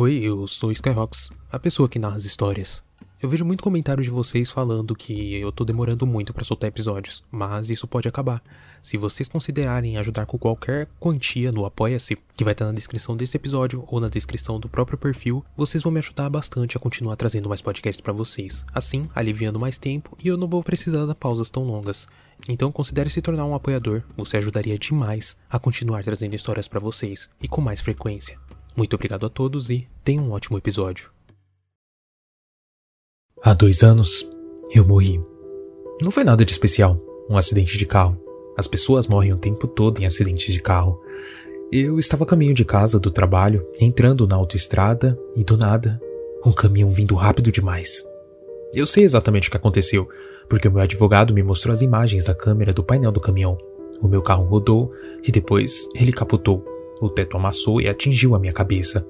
Oi, eu sou Skyrox, a pessoa que narra as histórias. Eu vejo muito comentário de vocês falando que eu tô demorando muito para soltar episódios, mas isso pode acabar. Se vocês considerarem ajudar com qualquer quantia no Apoia-se, que vai estar na descrição desse episódio ou na descrição do próprio perfil, vocês vão me ajudar bastante a continuar trazendo mais podcasts para vocês. Assim, aliviando mais tempo e eu não vou precisar de pausas tão longas. Então considere se tornar um apoiador, você ajudaria demais a continuar trazendo histórias para vocês e com mais frequência. Muito obrigado a todos e tenham um ótimo episódio. Há dois anos, eu morri. Não foi nada de especial, um acidente de carro. As pessoas morrem o tempo todo em acidentes de carro. Eu estava a caminho de casa do trabalho, entrando na autoestrada e do nada, um caminhão vindo rápido demais. Eu sei exatamente o que aconteceu, porque o meu advogado me mostrou as imagens da câmera do painel do caminhão. O meu carro rodou e depois ele capotou. O teto amassou e atingiu a minha cabeça.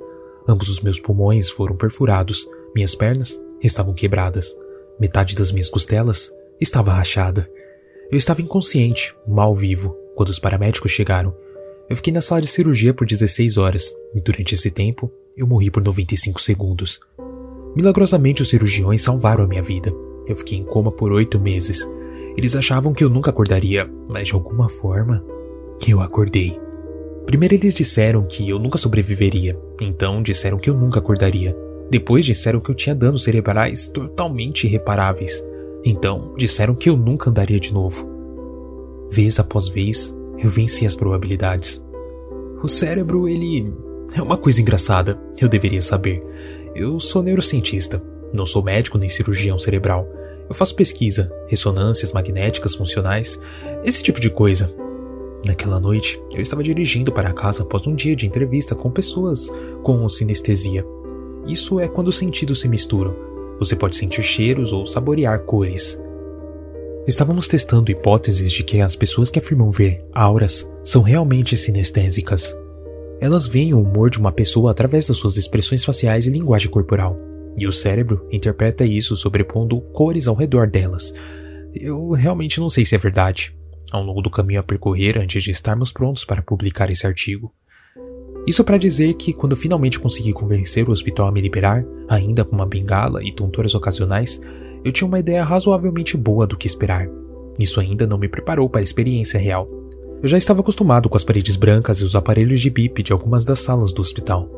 Ambos os meus pulmões foram perfurados, minhas pernas estavam quebradas. Metade das minhas costelas estava rachada. Eu estava inconsciente, mal vivo, quando os paramédicos chegaram. Eu fiquei na sala de cirurgia por 16 horas e durante esse tempo eu morri por 95 segundos. Milagrosamente, os cirurgiões salvaram a minha vida. Eu fiquei em coma por oito meses. Eles achavam que eu nunca acordaria, mas de alguma forma, eu acordei. Primeiro eles disseram que eu nunca sobreviveria, então disseram que eu nunca acordaria. Depois disseram que eu tinha danos cerebrais totalmente irreparáveis. Então disseram que eu nunca andaria de novo. Vez após vez, eu venci as probabilidades. O cérebro, ele é uma coisa engraçada, eu deveria saber. Eu sou neurocientista, não sou médico nem cirurgião cerebral. Eu faço pesquisa, ressonâncias magnéticas funcionais, esse tipo de coisa. Naquela noite, eu estava dirigindo para casa após um dia de entrevista com pessoas com sinestesia. Isso é quando os sentidos se misturam. Você pode sentir cheiros ou saborear cores. Estávamos testando hipóteses de que as pessoas que afirmam ver auras são realmente sinestésicas. Elas veem o humor de uma pessoa através das suas expressões faciais e linguagem corporal, e o cérebro interpreta isso sobrepondo cores ao redor delas. Eu realmente não sei se é verdade. Um longo caminho a percorrer antes de estarmos prontos para publicar esse artigo. Isso para dizer que, quando finalmente consegui convencer o hospital a me liberar, ainda com uma bengala e tonturas ocasionais, eu tinha uma ideia razoavelmente boa do que esperar. Isso ainda não me preparou para a experiência real. Eu já estava acostumado com as paredes brancas e os aparelhos de bip de algumas das salas do hospital.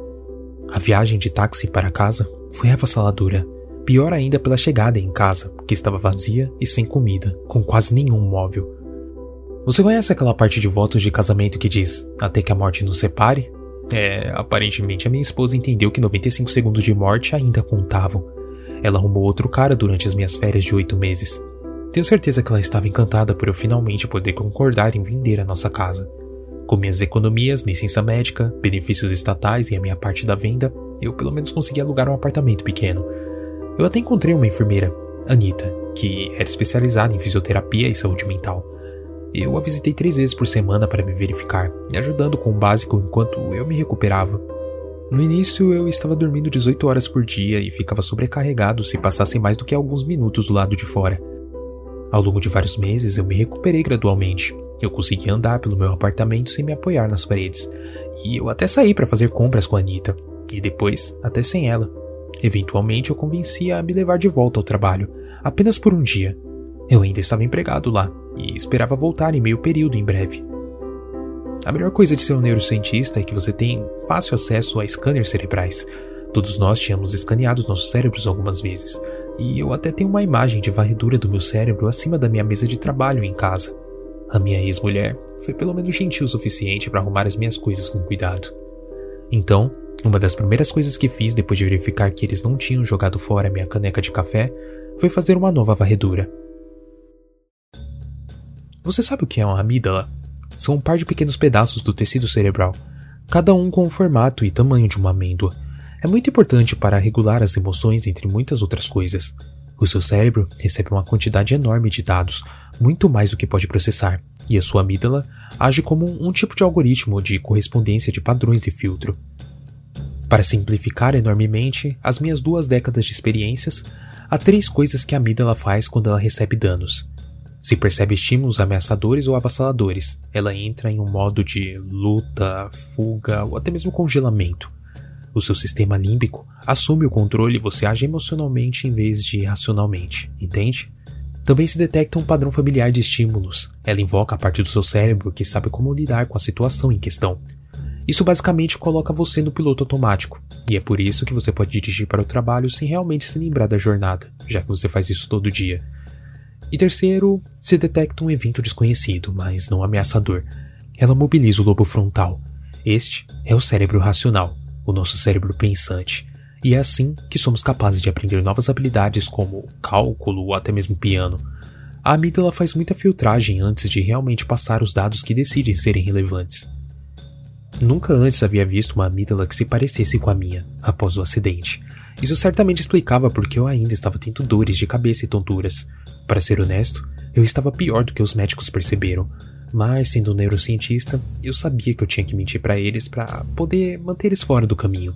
A viagem de táxi para casa foi avassaladora. Pior ainda pela chegada em casa, que estava vazia e sem comida, com quase nenhum móvel. Você conhece aquela parte de votos de casamento que diz até que a morte nos separe? É, aparentemente a minha esposa entendeu que 95 segundos de morte ainda contavam. Ela arrumou outro cara durante as minhas férias de oito meses. Tenho certeza que ela estava encantada por eu finalmente poder concordar em vender a nossa casa. Com minhas economias, licença médica, benefícios estatais e a minha parte da venda, eu pelo menos consegui alugar um apartamento pequeno. Eu até encontrei uma enfermeira, Anita, que era especializada em fisioterapia e saúde mental. Eu a visitei três vezes por semana para me verificar, me ajudando com o básico enquanto eu me recuperava. No início eu estava dormindo 18 horas por dia e ficava sobrecarregado se passassem mais do que alguns minutos do lado de fora. Ao longo de vários meses eu me recuperei gradualmente. Eu consegui andar pelo meu apartamento sem me apoiar nas paredes. E eu até saí para fazer compras com a Anita. E depois, até sem ela. Eventualmente eu convenci a me levar de volta ao trabalho, apenas por um dia. Eu ainda estava empregado lá, e esperava voltar em meio período em breve. A melhor coisa de ser um neurocientista é que você tem fácil acesso a scanners cerebrais. Todos nós tínhamos escaneado nossos cérebros algumas vezes, e eu até tenho uma imagem de varredura do meu cérebro acima da minha mesa de trabalho em casa. A minha ex-mulher foi pelo menos gentil o suficiente para arrumar as minhas coisas com cuidado. Então, uma das primeiras coisas que fiz depois de verificar que eles não tinham jogado fora minha caneca de café foi fazer uma nova varredura. Você sabe o que é uma amígdala? São um par de pequenos pedaços do tecido cerebral, cada um com o formato e tamanho de uma amêndoa. É muito importante para regular as emoções, entre muitas outras coisas. O seu cérebro recebe uma quantidade enorme de dados, muito mais do que pode processar, e a sua amígdala age como um tipo de algoritmo de correspondência de padrões de filtro. Para simplificar enormemente as minhas duas décadas de experiências, há três coisas que a amígdala faz quando ela recebe danos. Se percebe estímulos ameaçadores ou avassaladores, ela entra em um modo de luta, fuga ou até mesmo congelamento. O seu sistema límbico assume o controle e você age emocionalmente em vez de racionalmente, entende? Também se detecta um padrão familiar de estímulos. Ela invoca a parte do seu cérebro que sabe como lidar com a situação em questão. Isso basicamente coloca você no piloto automático, e é por isso que você pode dirigir para o trabalho sem realmente se lembrar da jornada, já que você faz isso todo dia. E terceiro, se detecta um evento desconhecido, mas não ameaçador. Ela mobiliza o lobo frontal. Este é o cérebro racional, o nosso cérebro pensante. E é assim que somos capazes de aprender novas habilidades como cálculo ou até mesmo piano. A amígdala faz muita filtragem antes de realmente passar os dados que decidem serem relevantes. Nunca antes havia visto uma amígdala que se parecesse com a minha, após o acidente. Isso certamente explicava porque eu ainda estava tendo dores de cabeça e tonturas. Para ser honesto, eu estava pior do que os médicos perceberam, mas sendo um neurocientista, eu sabia que eu tinha que mentir para eles para poder manter eles fora do caminho.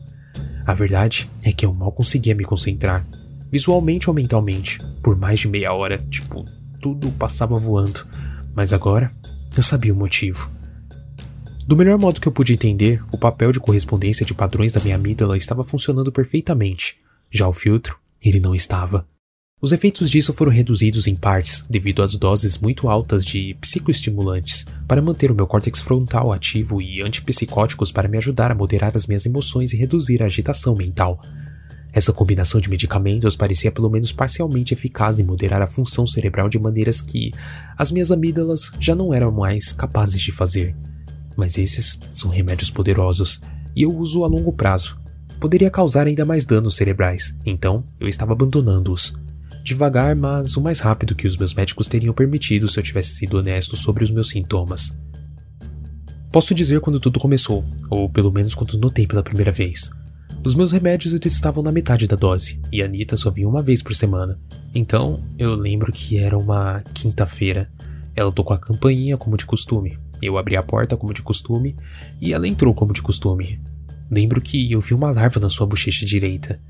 A verdade é que eu mal conseguia me concentrar, visualmente ou mentalmente, por mais de meia hora, tipo, tudo passava voando. Mas agora, eu sabia o motivo. Do melhor modo que eu pude entender, o papel de correspondência de padrões da minha amígdala estava funcionando perfeitamente. Já o filtro, ele não estava. Os efeitos disso foram reduzidos em partes devido às doses muito altas de psicoestimulantes para manter o meu córtex frontal ativo e antipsicóticos para me ajudar a moderar as minhas emoções e reduzir a agitação mental. Essa combinação de medicamentos parecia pelo menos parcialmente eficaz em moderar a função cerebral de maneiras que as minhas amígdalas já não eram mais capazes de fazer. Mas esses são remédios poderosos e eu uso a longo prazo. Poderia causar ainda mais danos cerebrais, então eu estava abandonando-os. Devagar, mas o mais rápido que os meus médicos teriam permitido se eu tivesse sido honesto sobre os meus sintomas. Posso dizer quando tudo começou, ou pelo menos quando notei pela primeira vez. Os meus remédios estavam na metade da dose, e a Anitta só vinha uma vez por semana. Então, eu lembro que era uma quinta-feira. Ela tocou a campainha como de costume, eu abri a porta como de costume e ela entrou como de costume. Lembro que eu vi uma larva na sua bochecha direita.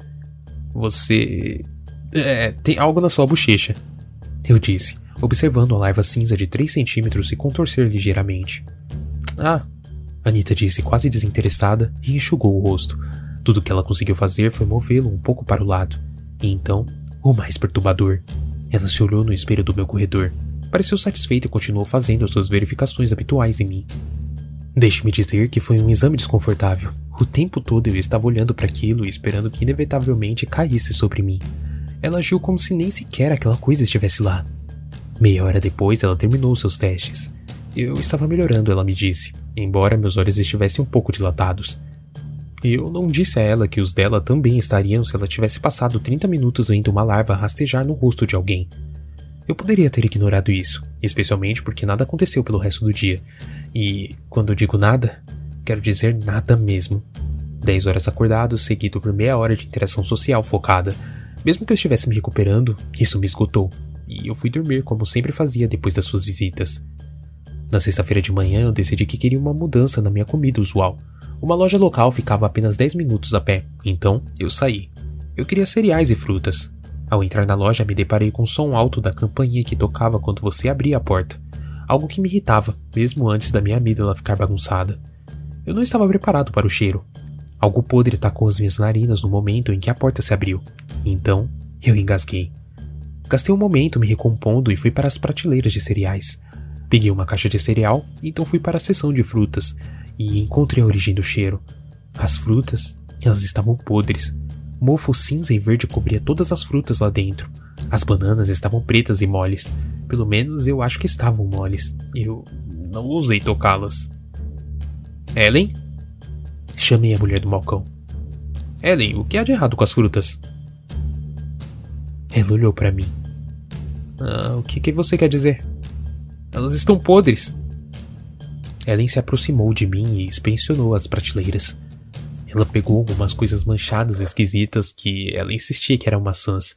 Você. É, tem algo na sua bochecha. Eu disse, observando a larva cinza de 3 centímetros se contorcer ligeiramente. Ah, Anita disse quase desinteressada e enxugou o rosto. Tudo que ela conseguiu fazer foi movê-lo um pouco para o lado. E então, o mais perturbador. Ela se olhou no espelho do meu corredor pareceu satisfeita e continuou fazendo as suas verificações habituais em mim. Deixe-me dizer que foi um exame desconfortável. O tempo todo eu estava olhando para aquilo e esperando que inevitavelmente caísse sobre mim. Ela agiu como se nem sequer aquela coisa estivesse lá. Meia hora depois, ela terminou seus testes. Eu estava melhorando, ela me disse, embora meus olhos estivessem um pouco dilatados. Eu não disse a ela que os dela também estariam se ela tivesse passado 30 minutos vendo uma larva rastejar no rosto de alguém. Eu poderia ter ignorado isso, especialmente porque nada aconteceu pelo resto do dia. E quando eu digo nada, quero dizer nada mesmo. Dez horas acordado, seguido por meia hora de interação social focada. Mesmo que eu estivesse me recuperando, isso me esgotou. E eu fui dormir como sempre fazia depois das suas visitas. Na sexta-feira de manhã, eu decidi que queria uma mudança na minha comida usual. Uma loja local ficava a apenas 10 minutos a pé, então eu saí. Eu queria cereais e frutas, ao entrar na loja, me deparei com o som alto da campainha que tocava quando você abria a porta. Algo que me irritava, mesmo antes da minha amígdala ficar bagunçada. Eu não estava preparado para o cheiro. Algo podre tacou as minhas narinas no momento em que a porta se abriu. Então, eu engasguei. Gastei um momento me recompondo e fui para as prateleiras de cereais. Peguei uma caixa de cereal, então fui para a seção de frutas e encontrei a origem do cheiro. As frutas, elas estavam podres, Mofo cinza e verde cobria todas as frutas lá dentro. As bananas estavam pretas e moles. Pelo menos eu acho que estavam moles. Eu não ousei tocá-las. Ellen? Chamei a mulher do balcão. Ellen, o que há de errado com as frutas? Ela olhou para mim. Ah, o que, que você quer dizer? Elas estão podres. Ellen se aproximou de mim e inspecionou as prateleiras. Ela pegou algumas coisas manchadas esquisitas que ela insistia que eram maçãs.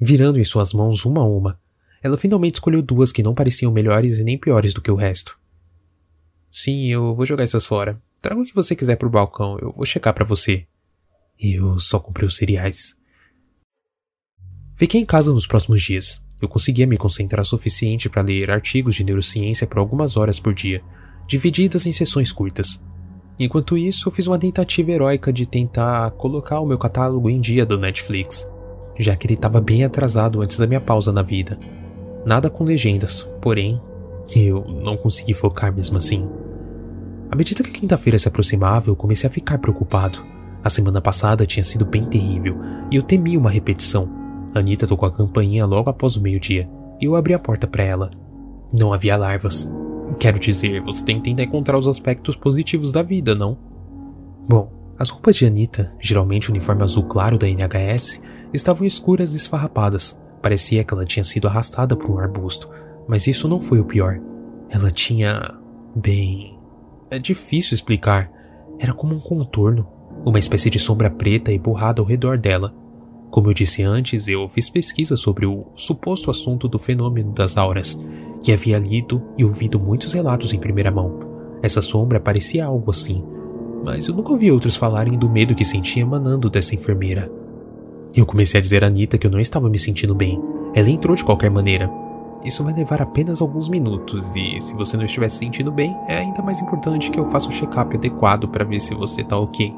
Virando em suas mãos uma a uma, ela finalmente escolheu duas que não pareciam melhores e nem piores do que o resto. Sim, eu vou jogar essas fora. Traga o que você quiser pro balcão, eu vou checar para você. Eu só comprei os cereais. Fiquei em casa nos próximos dias. Eu conseguia me concentrar o suficiente para ler artigos de neurociência por algumas horas por dia, divididas em sessões curtas. Enquanto isso, eu fiz uma tentativa heróica de tentar colocar o meu catálogo em dia do Netflix, já que ele estava bem atrasado antes da minha pausa na vida. Nada com legendas, porém, eu não consegui focar mesmo assim. À medida que a quinta-feira se aproximava, eu comecei a ficar preocupado. A semana passada tinha sido bem terrível e eu temia uma repetição. Anita tocou a campainha logo após o meio-dia e eu abri a porta para ela. Não havia larvas. Quero dizer, você tem que tentar encontrar os aspectos positivos da vida, não? Bom, as roupas de Anita, geralmente o uniforme azul claro da NHS, estavam escuras e esfarrapadas. Parecia que ela tinha sido arrastada por um arbusto, mas isso não foi o pior. Ela tinha. bem. É difícil explicar. Era como um contorno, uma espécie de sombra preta e borrada ao redor dela. Como eu disse antes, eu fiz pesquisa sobre o suposto assunto do fenômeno das auras, que havia lido e ouvido muitos relatos em primeira mão. Essa sombra parecia algo assim, mas eu nunca ouvi outros falarem do medo que sentia emanando dessa enfermeira. Eu comecei a dizer a Anita que eu não estava me sentindo bem. Ela entrou de qualquer maneira. Isso vai levar apenas alguns minutos, e se você não estiver se sentindo bem, é ainda mais importante que eu faça um check-up adequado para ver se você tá ok.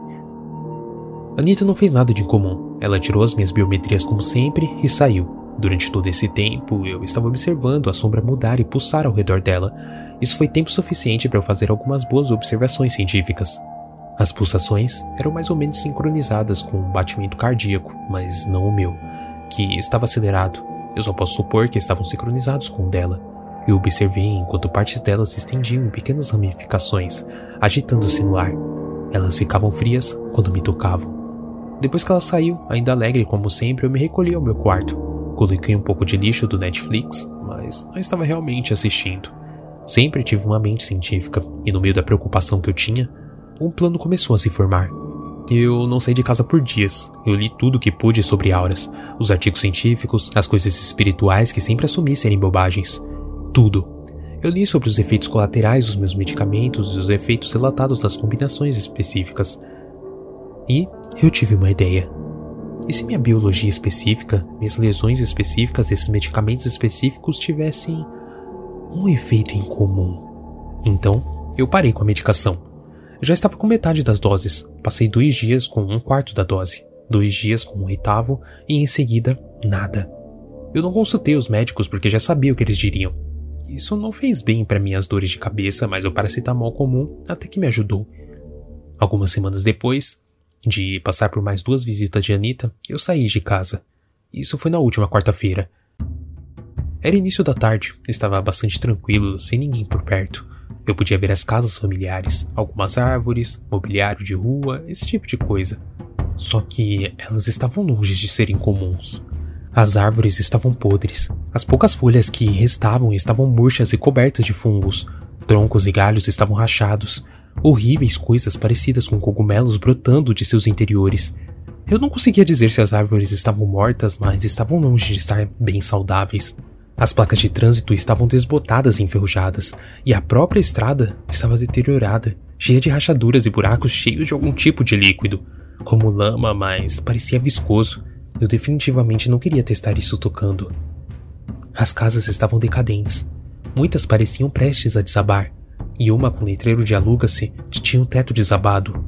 Anita não fez nada de incomum. Ela tirou as minhas biometrias como sempre e saiu. Durante todo esse tempo, eu estava observando a sombra mudar e pulsar ao redor dela. Isso foi tempo suficiente para eu fazer algumas boas observações científicas. As pulsações eram mais ou menos sincronizadas com um batimento cardíaco, mas não o meu, que estava acelerado. Eu só posso supor que estavam sincronizados com o dela. Eu observei enquanto partes delas se estendiam em pequenas ramificações, agitando-se no ar. Elas ficavam frias quando me tocavam. Depois que ela saiu, ainda alegre como sempre, eu me recolhi ao meu quarto. Coloquei um pouco de lixo do Netflix, mas não estava realmente assistindo. Sempre tive uma mente científica, e no meio da preocupação que eu tinha, um plano começou a se formar. Eu não saí de casa por dias. Eu li tudo que pude sobre auras, os artigos científicos, as coisas espirituais que sempre assumi serem bobagens. Tudo. Eu li sobre os efeitos colaterais dos meus medicamentos e os efeitos relatados das combinações específicas. E eu tive uma ideia. E se minha biologia específica, minhas lesões específicas, esses medicamentos específicos tivessem um efeito em comum? Então, eu parei com a medicação. Já estava com metade das doses. Passei dois dias com um quarto da dose, dois dias com um oitavo e em seguida, nada. Eu não consultei os médicos porque já sabia o que eles diriam. Isso não fez bem para minhas dores de cabeça, mas o paracetamol comum até que me ajudou. Algumas semanas depois, de passar por mais duas visitas de Anita, eu saí de casa. Isso foi na última quarta-feira. Era início da tarde, estava bastante tranquilo, sem ninguém por perto. Eu podia ver as casas familiares, algumas árvores, mobiliário de rua, esse tipo de coisa. Só que elas estavam longe de serem comuns. As árvores estavam podres. As poucas folhas que restavam estavam murchas e cobertas de fungos. Troncos e galhos estavam rachados, horríveis coisas parecidas com cogumelos brotando de seus interiores. Eu não conseguia dizer se as árvores estavam mortas, mas estavam longe de estar bem saudáveis. As placas de trânsito estavam desbotadas e enferrujadas, e a própria estrada estava deteriorada, cheia de rachaduras e buracos cheios de algum tipo de líquido, como lama, mas parecia viscoso. Eu definitivamente não queria testar isso tocando. As casas estavam decadentes. Muitas pareciam prestes a desabar, e uma com letreiro de aluga-se tinha um teto desabado.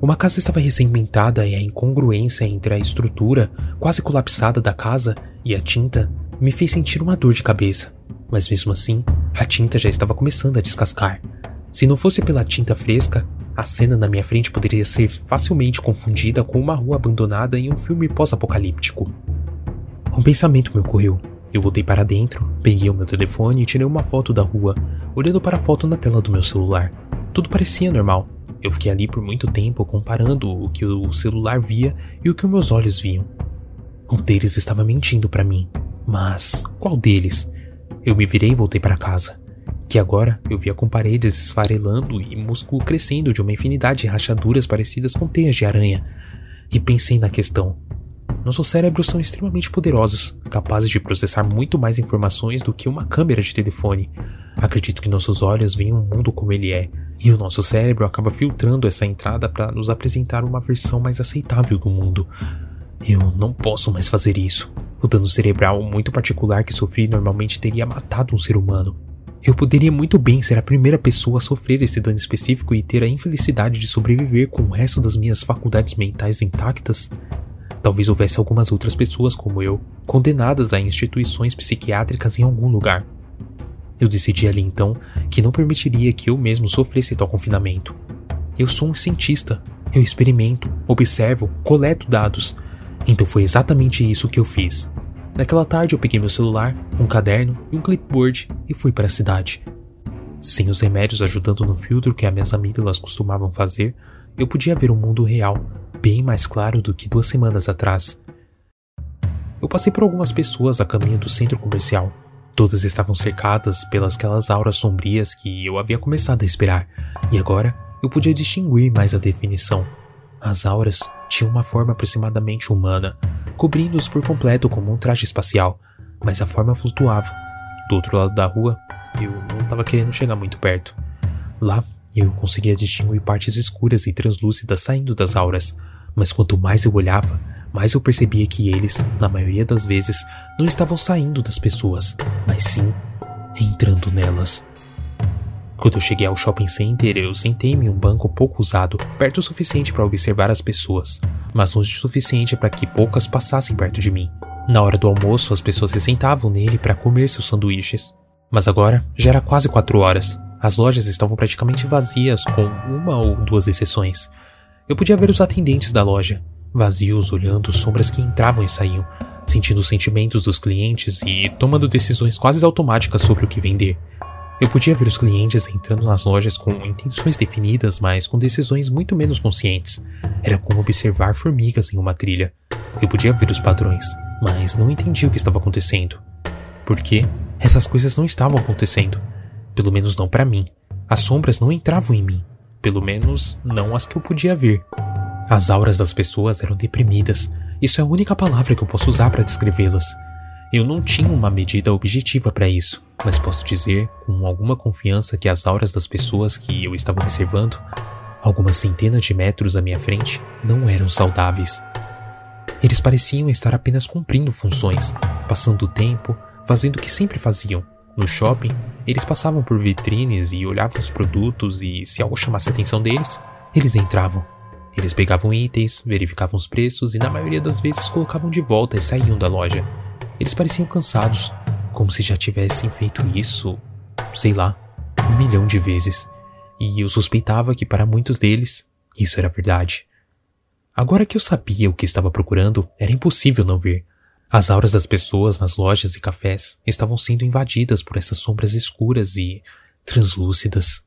Uma casa estava recém-pintada e a incongruência entre a estrutura quase colapsada da casa e a tinta me fez sentir uma dor de cabeça. Mas mesmo assim, a tinta já estava começando a descascar. Se não fosse pela tinta fresca, a cena na minha frente poderia ser facilmente confundida com uma rua abandonada em um filme pós-apocalíptico. Um pensamento me ocorreu. Eu voltei para dentro, peguei o meu telefone e tirei uma foto da rua, olhando para a foto na tela do meu celular. Tudo parecia normal. Eu fiquei ali por muito tempo comparando o que o celular via e o que meus olhos viam. Um deles estava mentindo para mim. Mas qual deles? Eu me virei e voltei para casa. Que agora eu via com paredes esfarelando e músculo crescendo de uma infinidade de rachaduras parecidas com teias de aranha. E pensei na questão: nossos cérebros são extremamente poderosos, capazes de processar muito mais informações do que uma câmera de telefone. Acredito que nossos olhos veem o mundo como ele é, e o nosso cérebro acaba filtrando essa entrada para nos apresentar uma versão mais aceitável do mundo. Eu não posso mais fazer isso. O dano cerebral muito particular que sofri normalmente teria matado um ser humano. Eu poderia muito bem ser a primeira pessoa a sofrer esse dano específico e ter a infelicidade de sobreviver com o resto das minhas faculdades mentais intactas. Talvez houvesse algumas outras pessoas como eu, condenadas a instituições psiquiátricas em algum lugar. Eu decidi ali então que não permitiria que eu mesmo sofresse tal confinamento. Eu sou um cientista. Eu experimento, observo, coleto dados. Então foi exatamente isso que eu fiz. Naquela tarde eu peguei meu celular, um caderno e um clipboard e fui para a cidade. Sem os remédios ajudando no filtro que as minhas amígdalas costumavam fazer, eu podia ver o mundo real, bem mais claro do que duas semanas atrás. Eu passei por algumas pessoas a caminho do centro comercial. Todas estavam cercadas pelas aquelas auras sombrias que eu havia começado a esperar, e agora eu podia distinguir mais a definição. As auras tinham uma forma aproximadamente humana, cobrindo-os por completo como um traje espacial, mas a forma flutuava. Do outro lado da rua, eu não estava querendo chegar muito perto. Lá, eu conseguia distinguir partes escuras e translúcidas saindo das auras, mas quanto mais eu olhava, mais eu percebia que eles, na maioria das vezes, não estavam saindo das pessoas, mas sim entrando nelas. Quando eu cheguei ao shopping center, eu sentei-me em um banco pouco usado, perto o suficiente para observar as pessoas, mas longe o suficiente para que poucas passassem perto de mim. Na hora do almoço, as pessoas se sentavam nele para comer seus sanduíches. Mas agora já era quase quatro horas. As lojas estavam praticamente vazias, com uma ou duas exceções. Eu podia ver os atendentes da loja, vazios, olhando sombras que entravam e saíam, sentindo os sentimentos dos clientes e tomando decisões quase automáticas sobre o que vender. Eu podia ver os clientes entrando nas lojas com intenções definidas, mas com decisões muito menos conscientes. Era como observar formigas em uma trilha. Eu podia ver os padrões, mas não entendia o que estava acontecendo. Por quê? Essas coisas não estavam acontecendo. Pelo menos não para mim. As sombras não entravam em mim. Pelo menos não as que eu podia ver. As auras das pessoas eram deprimidas. Isso é a única palavra que eu posso usar para descrevê-las. Eu não tinha uma medida objetiva para isso, mas posso dizer com alguma confiança que as auras das pessoas que eu estava observando, algumas centenas de metros à minha frente, não eram saudáveis. Eles pareciam estar apenas cumprindo funções, passando o tempo, fazendo o que sempre faziam. No shopping, eles passavam por vitrines e olhavam os produtos e, se algo chamasse a atenção deles, eles entravam. Eles pegavam itens, verificavam os preços e, na maioria das vezes, colocavam de volta e saíam da loja eles pareciam cansados, como se já tivessem feito isso, sei lá, um milhão de vezes. E eu suspeitava que para muitos deles isso era verdade. Agora que eu sabia o que estava procurando, era impossível não ver. As auras das pessoas nas lojas e cafés estavam sendo invadidas por essas sombras escuras e translúcidas.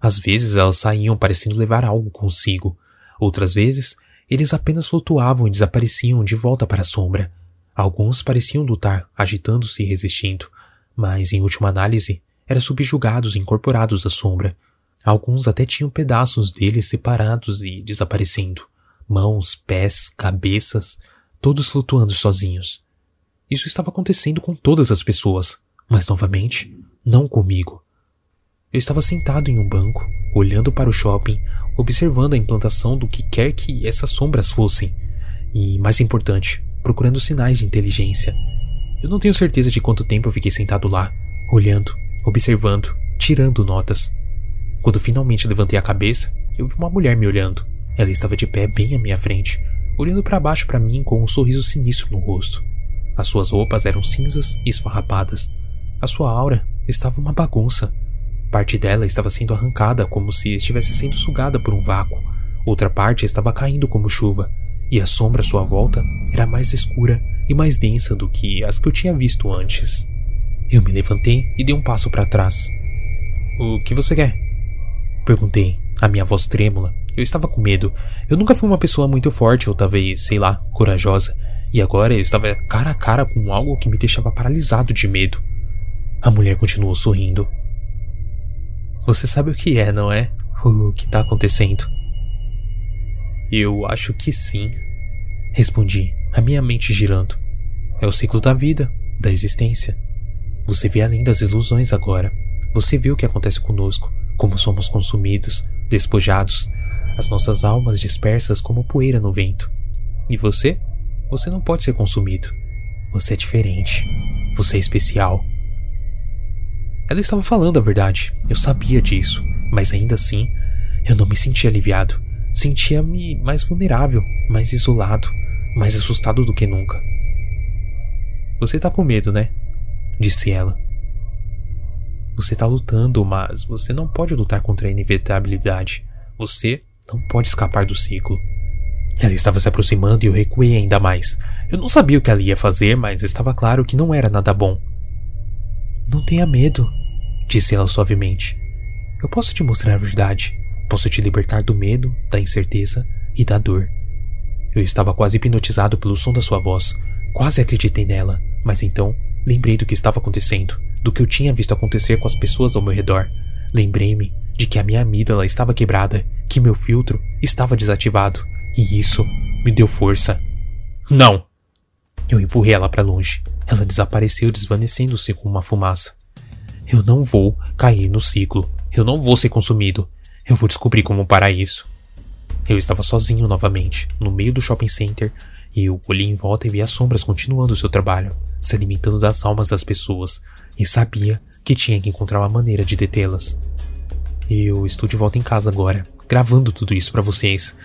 Às vezes elas saíam parecendo levar algo consigo. Outras vezes, eles apenas flutuavam e desapareciam de volta para a sombra, Alguns pareciam lutar, agitando-se e resistindo, mas, em última análise, eram subjugados e incorporados à sombra. Alguns até tinham pedaços deles separados e desaparecendo. Mãos, pés, cabeças, todos flutuando sozinhos. Isso estava acontecendo com todas as pessoas, mas novamente, não comigo. Eu estava sentado em um banco, olhando para o shopping, observando a implantação do que quer que essas sombras fossem. E, mais importante, procurando sinais de inteligência. Eu não tenho certeza de quanto tempo eu fiquei sentado lá, olhando, observando, tirando notas. Quando finalmente levantei a cabeça, eu vi uma mulher me olhando. Ela estava de pé bem à minha frente, olhando para baixo para mim com um sorriso sinistro no rosto. As suas roupas eram cinzas e esfarrapadas. A sua aura estava uma bagunça. Parte dela estava sendo arrancada como se estivesse sendo sugada por um vácuo. Outra parte estava caindo como chuva, e a sombra à sua volta era mais escura e mais densa do que as que eu tinha visto antes. Eu me levantei e dei um passo para trás. O que você quer? Perguntei, a minha voz trêmula. Eu estava com medo. Eu nunca fui uma pessoa muito forte ou talvez, sei lá, corajosa. E agora eu estava cara a cara com algo que me deixava paralisado de medo. A mulher continuou sorrindo. Você sabe o que é, não é? O que está acontecendo? Eu acho que sim. Respondi, a minha mente girando. É o ciclo da vida, da existência. Você vê além das ilusões agora. Você vê o que acontece conosco, como somos consumidos, despojados, as nossas almas dispersas como poeira no vento. E você? Você não pode ser consumido. Você é diferente. Você é especial. Ela estava falando a verdade. Eu sabia disso. Mas ainda assim, eu não me sentia aliviado. Sentia-me mais vulnerável, mais isolado, mais assustado do que nunca. Você tá com medo, né? Disse ela. Você tá lutando, mas você não pode lutar contra a inevitabilidade. Você não pode escapar do ciclo. Ela estava se aproximando e eu recuei ainda mais. Eu não sabia o que ela ia fazer, mas estava claro que não era nada bom. Não tenha medo, disse ela suavemente. Eu posso te mostrar a verdade. Posso te libertar do medo, da incerteza e da dor. Eu estava quase hipnotizado pelo som da sua voz. Quase acreditei nela, mas então lembrei do que estava acontecendo, do que eu tinha visto acontecer com as pessoas ao meu redor. Lembrei-me de que a minha amígdala estava quebrada, que meu filtro estava desativado, e isso me deu força. Não! Eu empurrei ela para longe. Ela desapareceu, desvanecendo-se com uma fumaça. Eu não vou cair no ciclo. Eu não vou ser consumido. Eu vou descobrir como parar isso. Eu estava sozinho novamente, no meio do shopping center, e eu olhei em volta e vi as sombras continuando o seu trabalho, se alimentando das almas das pessoas, e sabia que tinha que encontrar uma maneira de detê-las. Eu estou de volta em casa agora, gravando tudo isso para vocês.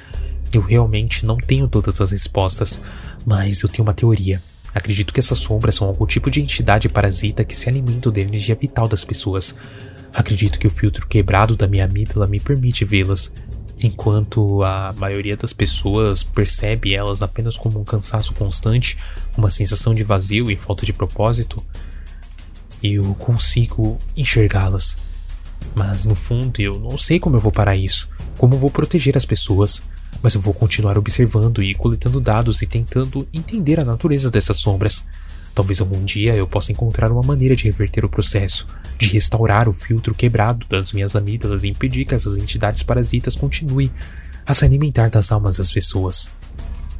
Eu realmente não tenho todas as respostas, mas eu tenho uma teoria. Acredito que essas sombras são algum tipo de entidade parasita que se alimentam da energia vital das pessoas. Acredito que o filtro quebrado da minha amígdala me permite vê-las, enquanto a maioria das pessoas percebe elas apenas como um cansaço constante, uma sensação de vazio e falta de propósito. Eu consigo enxergá-las. Mas no fundo eu não sei como eu vou parar isso, como vou proteger as pessoas mas eu vou continuar observando e coletando dados e tentando entender a natureza dessas sombras. Talvez algum dia eu possa encontrar uma maneira de reverter o processo, de restaurar o filtro quebrado das minhas amígdalas e impedir que essas entidades parasitas continuem a se alimentar das almas das pessoas.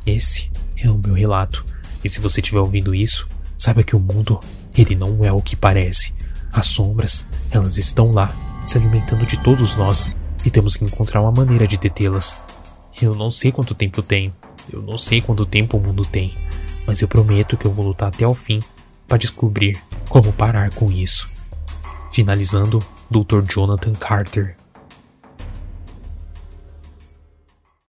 Esse é o meu relato, e se você estiver ouvindo isso, saiba que o mundo, ele não é o que parece. As sombras, elas estão lá, se alimentando de todos nós, e temos que encontrar uma maneira de detê-las. Eu não sei quanto tempo tenho. Eu não sei quanto tempo o mundo tem. Mas eu prometo que eu vou lutar até o fim para descobrir como parar com isso. Finalizando, Dr. Jonathan Carter.